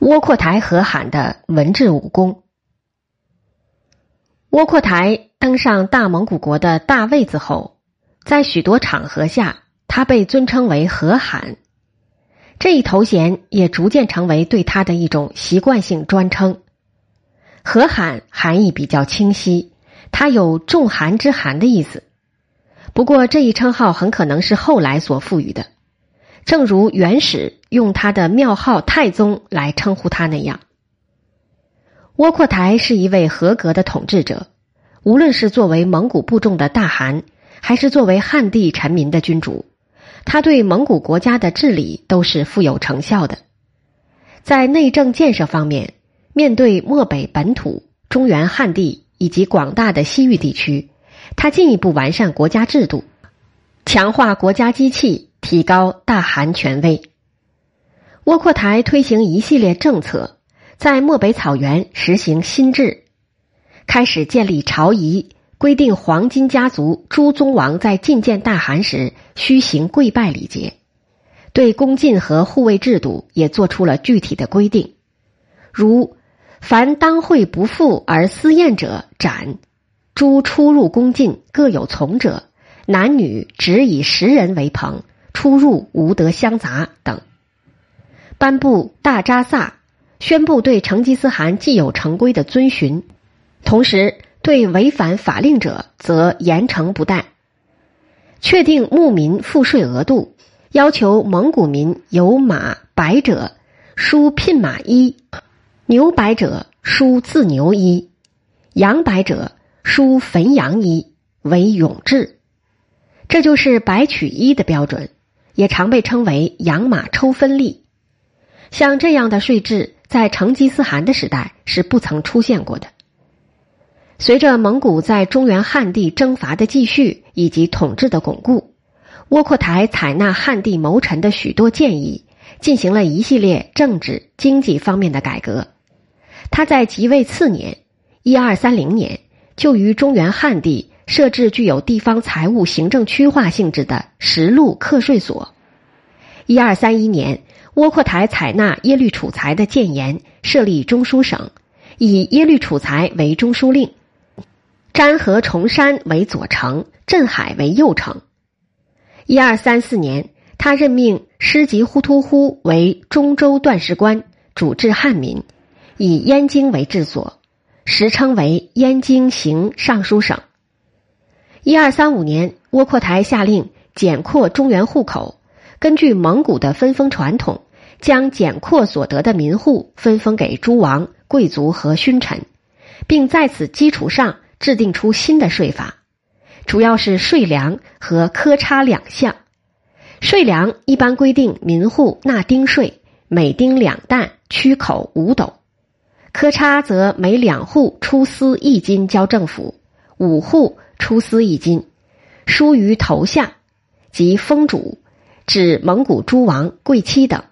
窝阔台和罕的文治武功。窝阔台登上大蒙古国的大位子后，在许多场合下，他被尊称为和罕。这一头衔也逐渐成为对他的一种习惯性专称。和罕含义比较清晰，它有重寒之寒的意思。不过，这一称号很可能是后来所赋予的，正如元始用他的庙号太宗来称呼他那样。窝阔台是一位合格的统治者，无论是作为蒙古部众的大汗，还是作为汉地臣民的君主，他对蒙古国家的治理都是富有成效的。在内政建设方面，面对漠北本土、中原汉地以及广大的西域地区。他进一步完善国家制度，强化国家机器，提高大汗权威。窝阔台推行一系列政策，在漠北草原实行新制，开始建立朝仪，规定黄金家族诸宗王在觐见大汗时需行跪拜礼节，对恭进和护卫制度也做出了具体的规定，如凡当会不赴而私宴者斩。诸出入宫禁各有从者，男女只以十人为朋，出入无得相杂等。颁布大扎萨，宣布对成吉思汗既有成规的遵循，同时对违反法令者则严惩不贷。确定牧民赋税额度，要求蒙古民有马白者输聘马一，牛白者输自牛一，羊白者。输汾阳一为永制，这就是白取一的标准，也常被称为养马抽分利。像这样的税制，在成吉思汗的时代是不曾出现过的。随着蒙古在中原汉地征伐的继续以及统治的巩固，窝阔台采纳汉地谋臣的许多建议，进行了一系列政治经济方面的改革。他在即位次年（一二三零年）。就于中原汉地设置具有地方财务行政区划性质的实禄课税所。一二三一年，窝阔台采纳耶律楚材的谏言，设立中书省，以耶律楚材为中书令，詹和崇山为左丞，镇海为右丞。一二三四年，他任命师吉忽突忽为中州段事官，主治汉民，以燕京为治所。时称为燕京行尚书省。一二三五年，窝阔台下令减扩中原户口，根据蒙古的分封传统，将减扩所得的民户分封给诸王、贵族和勋臣，并在此基础上制定出新的税法，主要是税粮和科差两项。税粮一般规定民户纳丁税，每丁两担，区口五斗。科差则每两户出司一金交政府，五户出司一金，疏于头下，即封主，指蒙古诸王、贵戚等，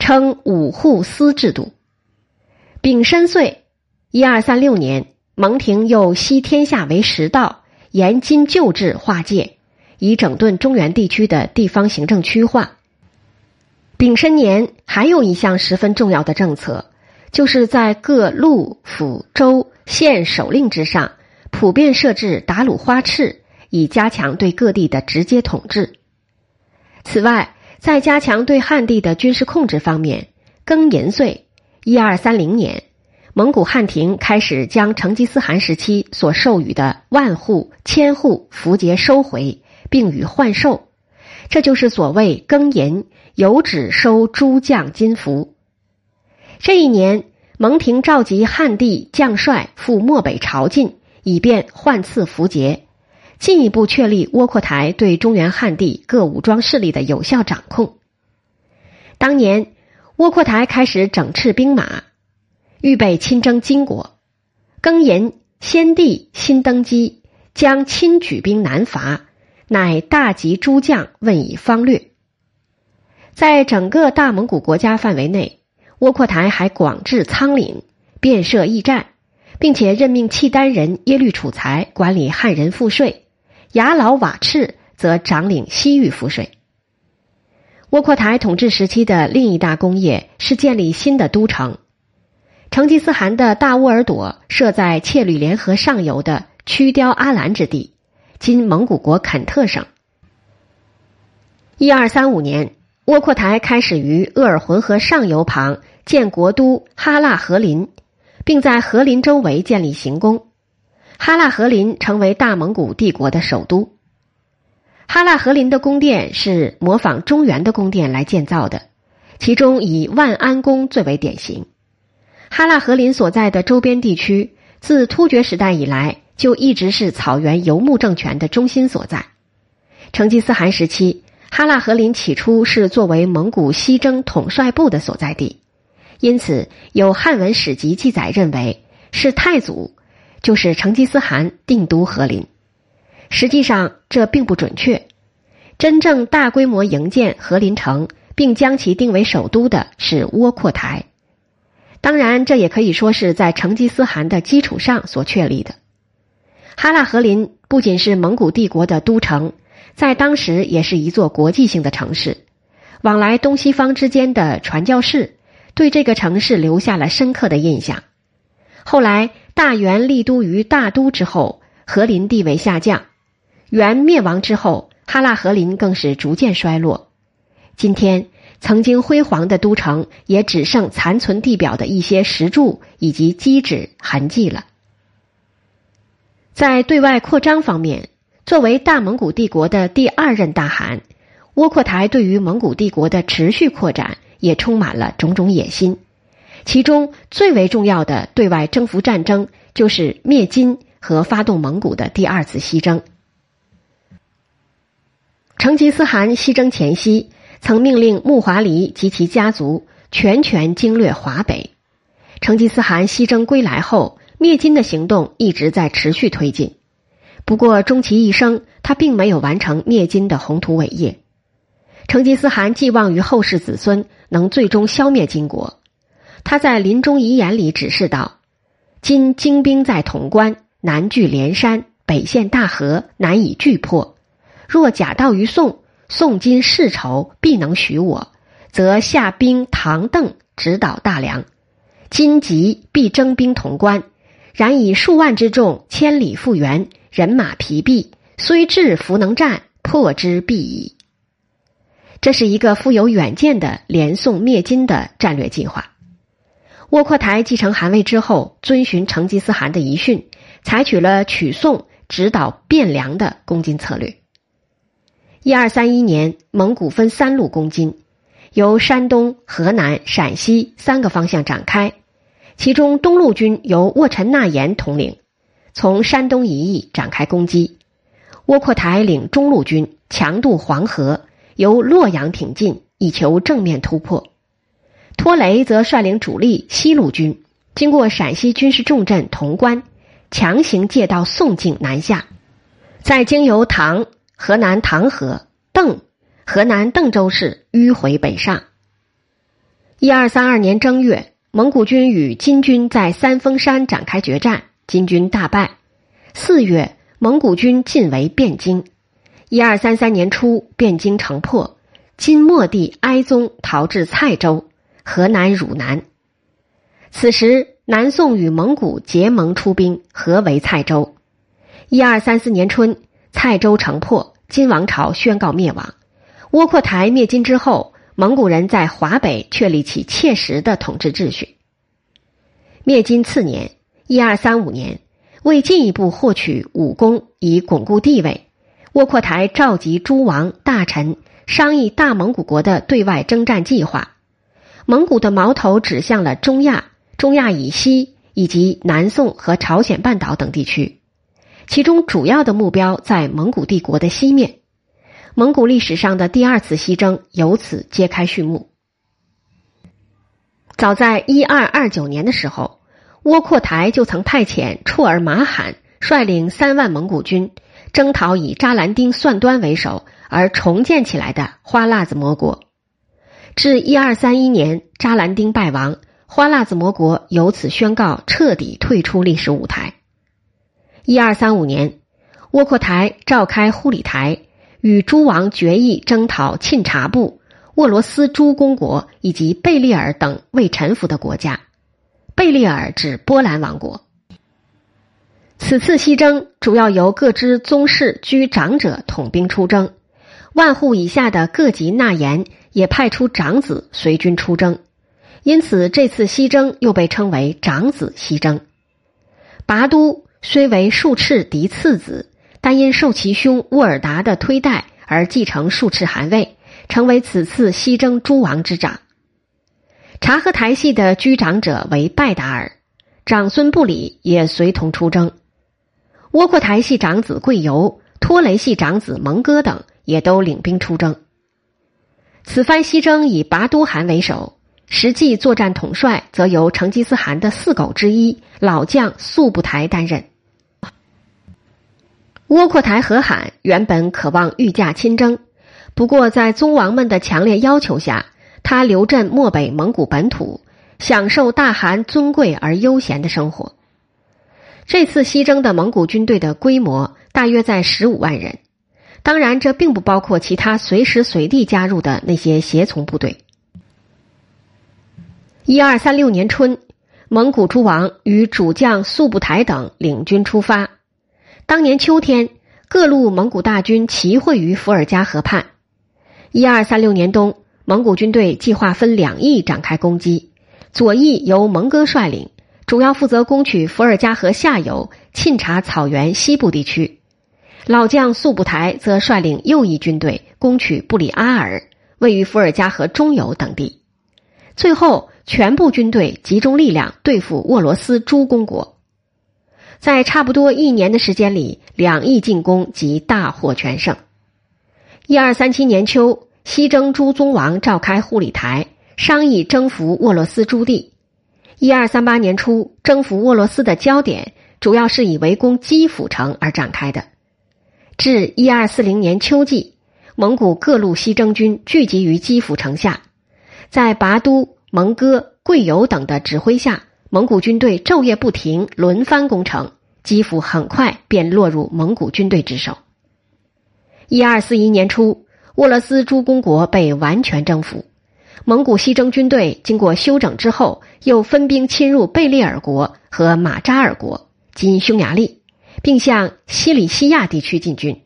称五户司制度。丙申岁，一二三六年，蒙廷又悉天下为十道，严金旧制划界，以整顿中原地区的地方行政区划。丙申年还有一项十分重要的政策。就是在各路府州县首令之上，普遍设置达鲁花赤，以加强对各地的直接统治。此外，在加强对汉地的军事控制方面，庚寅岁（一二三零年），蒙古汉庭开始将成吉思汗时期所授予的万户、千户符节收回，并予换授。这就是所谓“庚寅有旨收诸将金符”。这一年，蒙廷召集汉地将帅赴漠北朝觐，以便换赐符节，进一步确立窝阔台对中原汉地各武装势力的有效掌控。当年，窝阔台开始整饬兵马，预备亲征金国。庚寅，先帝新登基，将亲举兵南伐，乃大集诸将，问以方略。在整个大蒙古国家范围内。窝阔台还广置仓廪，遍设驿站，并且任命契丹人耶律楚材管理汉人赋税，牙老瓦赤则掌领西域赋税。窝阔台统治时期的另一大功业是建立新的都城。成吉思汗的大乌尔朵设在切吕联河上游的曲雕阿兰之地，今蒙古国肯特省。一二三五年，窝阔台开始于鄂尔浑河上游旁建国都哈腊和林，并在和林周围建立行宫，哈腊和林成为大蒙古帝国的首都。哈腊和林的宫殿是模仿中原的宫殿来建造的，其中以万安宫最为典型。哈腊和林所在的周边地区，自突厥时代以来就一直是草原游牧政权的中心所在。成吉思汗时期，哈腊和林起初是作为蒙古西征统帅部的所在地，因此有汉文史籍记载认为是太祖，就是成吉思汗定都和林。实际上这并不准确，真正大规模营建和林城并将其定为首都的是窝阔台。当然，这也可以说是在成吉思汗的基础上所确立的。哈拉和林不仅是蒙古帝国的都城，在当时也是一座国际性的城市，往来东西方之间的传教士对这个城市留下了深刻的印象。后来大元立都于大都之后，和林地位下降，元灭亡之后，哈拉和林更是逐渐衰落。今天。曾经辉煌的都城，也只剩残存地表的一些石柱以及基址痕迹了。在对外扩张方面，作为大蒙古帝国的第二任大汗，窝阔台对于蒙古帝国的持续扩展也充满了种种野心。其中最为重要的对外征服战争，就是灭金和发动蒙古的第二次西征。成吉思汗西征前夕。曾命令木华黎及其家族全权经略华北。成吉思汗西征归来后，灭金的行动一直在持续推进。不过，终其一生，他并没有完成灭金的宏图伟业。成吉思汗寄望于后世子孙能最终消灭金国。他在临终遗言里指示道：“今精兵在潼关，南据连山，北陷大河，难以拒破。若假道于宋。”宋金世仇必能许我，则下兵唐邓直捣大梁。今急必征兵潼关，然以数万之众千里复援，人马疲弊，虽至弗能战，破之必矣。这是一个富有远见的连宋灭金的战略计划。窝阔台继承汗位之后，遵循成吉思汗的遗训，采取了取宋直捣汴梁的攻金策略。一二三一年，蒙古分三路攻金，由山东、河南、陕西三个方向展开。其中东路军由沃陈纳言统领，从山东一役展开攻击；窝阔台领中路军强渡黄河，由洛阳挺进，以求正面突破；托雷则率领主力西路军，经过陕西军事重镇潼关，强行借道宋境南下，再经由唐。河南唐河、邓，河南邓州市迂回北上。一二三二年正月，蒙古军与金军在三峰山展开决战，金军大败。四月，蒙古军进围汴京。一二三三年初，汴京城破，金末帝哀宗逃至蔡州（河南汝南）。此时，南宋与蒙古结盟出兵，合围蔡州。一二三四年春。蔡州城破，金王朝宣告灭亡。窝阔台灭金之后，蒙古人在华北确立起切实的统治秩序。灭金次年（一二三五年），为进一步获取武功以巩固地位，窝阔台召集诸王大臣商议大蒙古国的对外征战计划。蒙古的矛头指向了中亚、中亚以西以及南宋和朝鲜半岛等地区。其中主要的目标在蒙古帝国的西面，蒙古历史上的第二次西征由此揭开序幕。早在一二二九年的时候，窝阔台就曾派遣绰尔马罕率领三万蒙古军征讨以扎兰丁算端为首而重建起来的花剌子模国。至一二三一年，扎兰丁败亡，花剌子模国由此宣告彻底退出历史舞台。一二三五年，窝阔台召开忽里台，与诸王决议征讨沁察部，沃罗斯诸公国以及贝利尔等未臣服的国家。贝利尔指波兰王国。此次西征主要由各支宗室居长者统兵出征，万户以下的各级纳言也派出长子随军出征，因此这次西征又被称为长子西征。拔都虽为术赤嫡次子，但因受其兄沃尔达的推戴而继承术赤汗位，成为此次西征诸王之长。察合台系的居长者为拜达尔，长孙不里也随同出征。窝阔台系长子贵由、托雷系长子蒙哥等也都领兵出征。此番西征以拔都汗为首，实际作战统帅则由成吉思汗的四狗之一老将速不台担任。窝阔台和罕原本渴望御驾亲征，不过在宗王们的强烈要求下，他留镇漠北蒙古本土，享受大汗尊贵而悠闲的生活。这次西征的蒙古军队的规模大约在十五万人，当然这并不包括其他随时随地加入的那些协从部队。一二三六年春，蒙古诸王与主将速不台等领军出发。当年秋天，各路蒙古大军齐会于伏尔加河畔。一二三六年冬，蒙古军队计划分两翼展开攻击，左翼由蒙哥率领。主要负责攻取伏尔加河下游沁察草原西部地区，老将速不台则率领右翼军队攻取布里阿尔位于伏尔加河中游等地，最后全部军队集中力量对付沃罗斯诸公国。在差不多一年的时间里，两翼进攻即大获全胜。一二三七年秋，西征诸宗王召开护理台，商议征服沃罗斯诸地。一二三八年初，征服沃罗斯的焦点主要是以围攻基辅城而展开的。至一二四零年秋季，蒙古各路西征军聚集于基辅城下，在拔都、蒙哥、贵由等的指挥下，蒙古军队昼夜不停，轮番攻城，基辅很快便落入蒙古军队之手。一二四一年初，沃罗斯诸公国被完全征服。蒙古西征军队经过休整之后，又分兵侵入贝利尔国和马扎尔国（今匈牙利），并向西里西亚地区进军。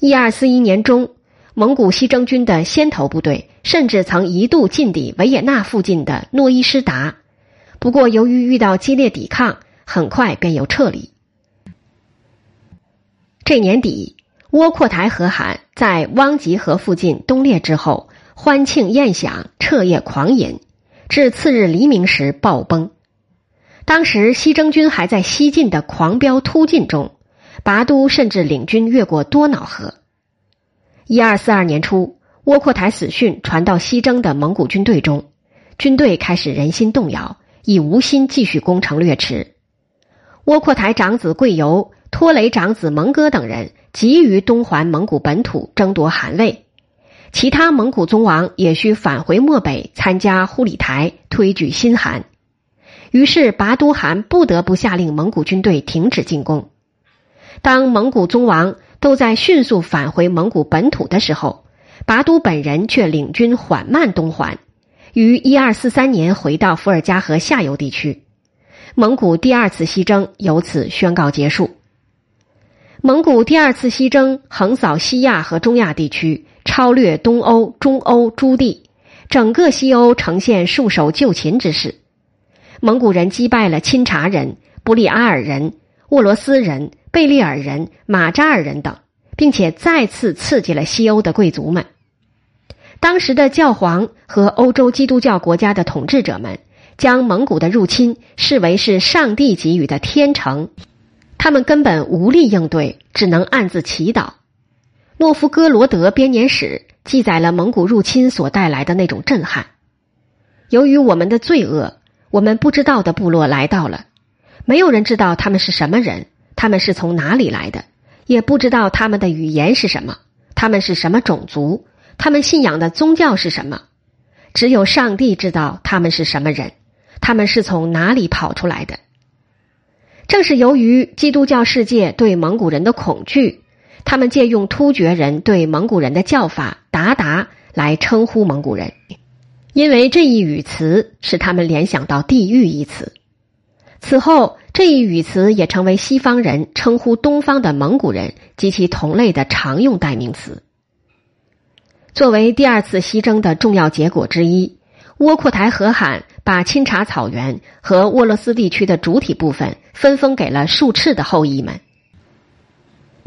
一二四一年中，蒙古西征军的先头部队甚至曾一度进抵维也纳附近的诺伊施达，不过由于遇到激烈抵抗，很快便又撤离。这年底，窝阔台和罕在汪吉河附近东裂之后。欢庆宴享，彻夜狂饮，至次日黎明时暴崩。当时西征军还在西进的狂飙突进中，拔都甚至领军越过多瑙河。一二四二年初，窝阔台死讯传到西征的蒙古军队中，军队开始人心动摇，已无心继续攻城略池。窝阔台长子贵由、托雷长子蒙哥等人急于东还蒙古本土，争夺汗位。其他蒙古宗王也需返回漠北参加护理台，推举新汗。于是拔都汗不得不下令蒙古军队停止进攻。当蒙古宗王都在迅速返回蒙古本土的时候，拔都本人却领军缓慢东还，于一二四三年回到伏尔加河下游地区。蒙古第二次西征由此宣告结束。蒙古第二次西征横扫西亚和中亚地区。超略东欧、中欧诸地，整个西欧呈现束手就擒之势。蒙古人击败了钦察人、布里阿尔人、沃罗斯人、贝利尔人、马扎尔人等，并且再次刺激了西欧的贵族们。当时的教皇和欧洲基督教国家的统治者们将蒙古的入侵视为是上帝给予的天成，他们根本无力应对，只能暗自祈祷。诺夫哥罗德编年史记载了蒙古入侵所带来的那种震撼。由于我们的罪恶，我们不知道的部落来到了，没有人知道他们是什么人，他们是从哪里来的，也不知道他们的语言是什么，他们是什么种族，他们信仰的宗教是什么。只有上帝知道他们是什么人，他们是从哪里跑出来的。正是由于基督教世界对蒙古人的恐惧。他们借用突厥人对蒙古人的叫法“达达”来称呼蒙古人，因为这一语词使他们联想到地狱一词。此后，这一语词也成为西方人称呼东方的蒙古人及其同类的常用代名词。作为第二次西征的重要结果之一，窝阔台和罕把钦察草原和沃洛斯地区的主体部分分封给了术赤的后裔们。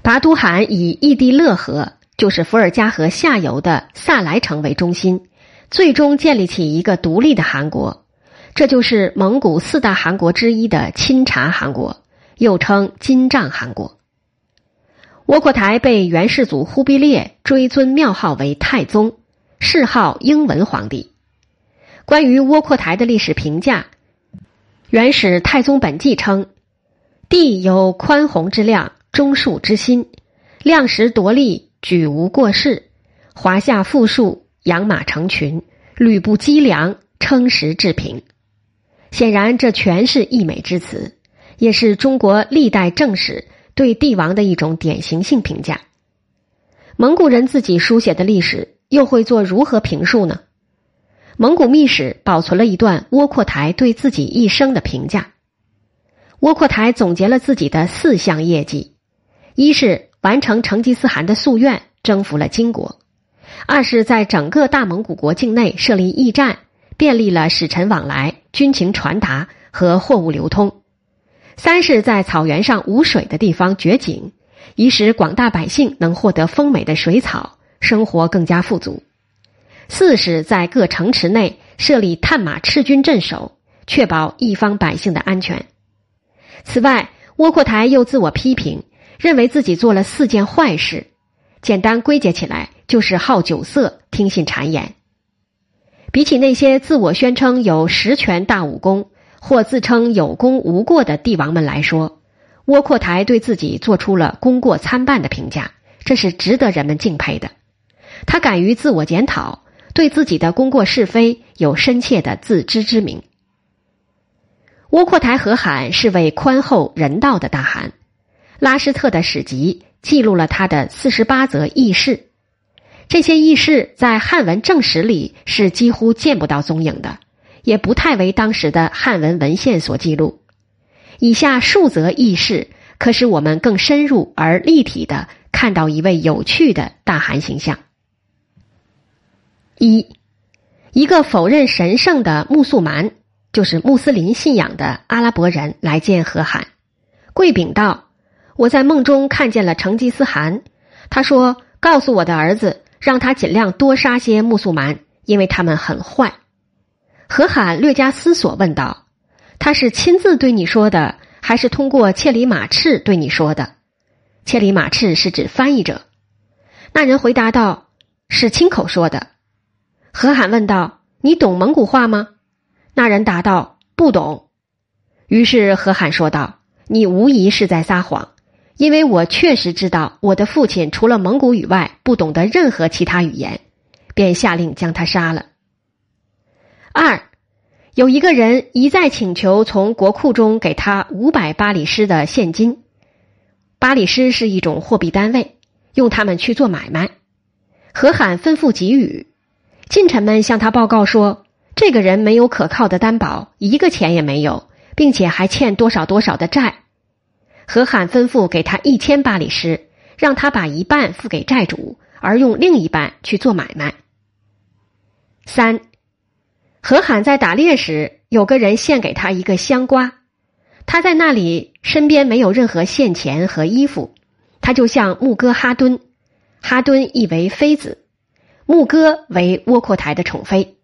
拔都汗以异地勒河，就是伏尔加河下游的萨莱城为中心，最终建立起一个独立的汗国，这就是蒙古四大汗国之一的钦察汗国，又称金帐汗国。窝阔台被元世祖忽必烈追尊庙号为太宗，谥号英文皇帝。关于窝阔台的历史评价，《元始太宗本纪》称：“帝有宽宏之量。”忠恕之心，量时夺利，举无过世。华夏富庶，养马成群，吕布积粮，称食治平。显然，这全是溢美之词，也是中国历代正史对帝王的一种典型性评价。蒙古人自己书写的历史又会做如何评述呢？蒙古秘史保存了一段窝阔台对自己一生的评价。窝阔台总结了自己的四项业绩。一是完成成吉思汗的夙愿，征服了金国；二是在整个大蒙古国境内设立驿站，便利了使臣往来、军情传达和货物流通；三是，在草原上无水的地方掘井，以使广大百姓能获得丰美的水草，生活更加富足；四是，在各城池内设立探马赤军镇守，确保一方百姓的安全。此外，窝阔台又自我批评。认为自己做了四件坏事，简单归结起来就是好酒色、听信谗言。比起那些自我宣称有十全大武功或自称有功无过的帝王们来说，窝阔台对自己做出了功过参半的评价，这是值得人们敬佩的。他敢于自我检讨，对自己的功过是非有深切的自知之明。窝阔台和罕是位宽厚人道的大汗。拉施特的史籍记录了他的四十八则轶事，这些轶事在汉文正史里是几乎见不到踪影的，也不太为当时的汉文文献所记录。以下数则轶事可使我们更深入而立体的看到一位有趣的大汗形象。一，一个否认神圣的穆素蛮，就是穆斯林信仰的阿拉伯人来见和罕，跪禀道。我在梦中看见了成吉思汗，他说：“告诉我的儿子，让他尽量多杀些穆素蛮，因为他们很坏。”何罕略加思索问道：“他是亲自对你说的，还是通过切里马赤对你说的？”切里马赤是指翻译者。那人回答道：“是亲口说的。”何罕问道：“你懂蒙古话吗？”那人答道：“不懂。”于是何罕说道：“你无疑是在撒谎。”因为我确实知道我的父亲除了蒙古语外不懂得任何其他语言，便下令将他杀了。二，有一个人一再请求从国库中给他五百巴里诗的现金，巴里诗是一种货币单位，用他们去做买卖。和罕吩咐给予，近臣们向他报告说，这个人没有可靠的担保，一个钱也没有，并且还欠多少多少的债。何罕吩咐给他一千巴里施，让他把一半付给债主，而用另一半去做买卖。三，何罕在打猎时，有个人献给他一个香瓜，他在那里身边没有任何现钱和衣服，他就向牧歌哈敦，哈敦意为妃子，牧歌为窝阔台的宠妃，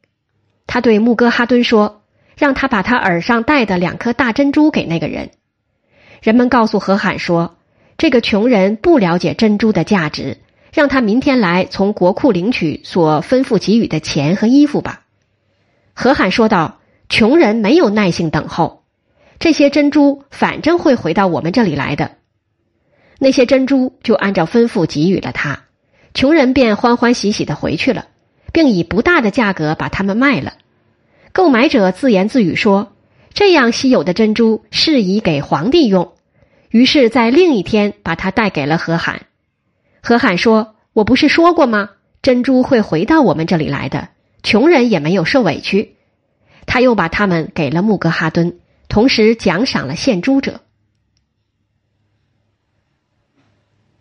他对牧歌哈敦说，让他把他耳上戴的两颗大珍珠给那个人。人们告诉何罕说：“这个穷人不了解珍珠的价值，让他明天来从国库领取所吩咐给予的钱和衣服吧。”何罕说道：“穷人没有耐性等候，这些珍珠反正会回到我们这里来的。”那些珍珠就按照吩咐给予了他，穷人便欢欢喜喜的回去了，并以不大的价格把它们卖了。购买者自言自语说。这样稀有的珍珠适宜给皇帝用，于是，在另一天把它带给了何罕。何罕说：“我不是说过吗？珍珠会回到我们这里来的，穷人也没有受委屈。他又把他们给了穆格哈敦，同时奖赏了献珠者。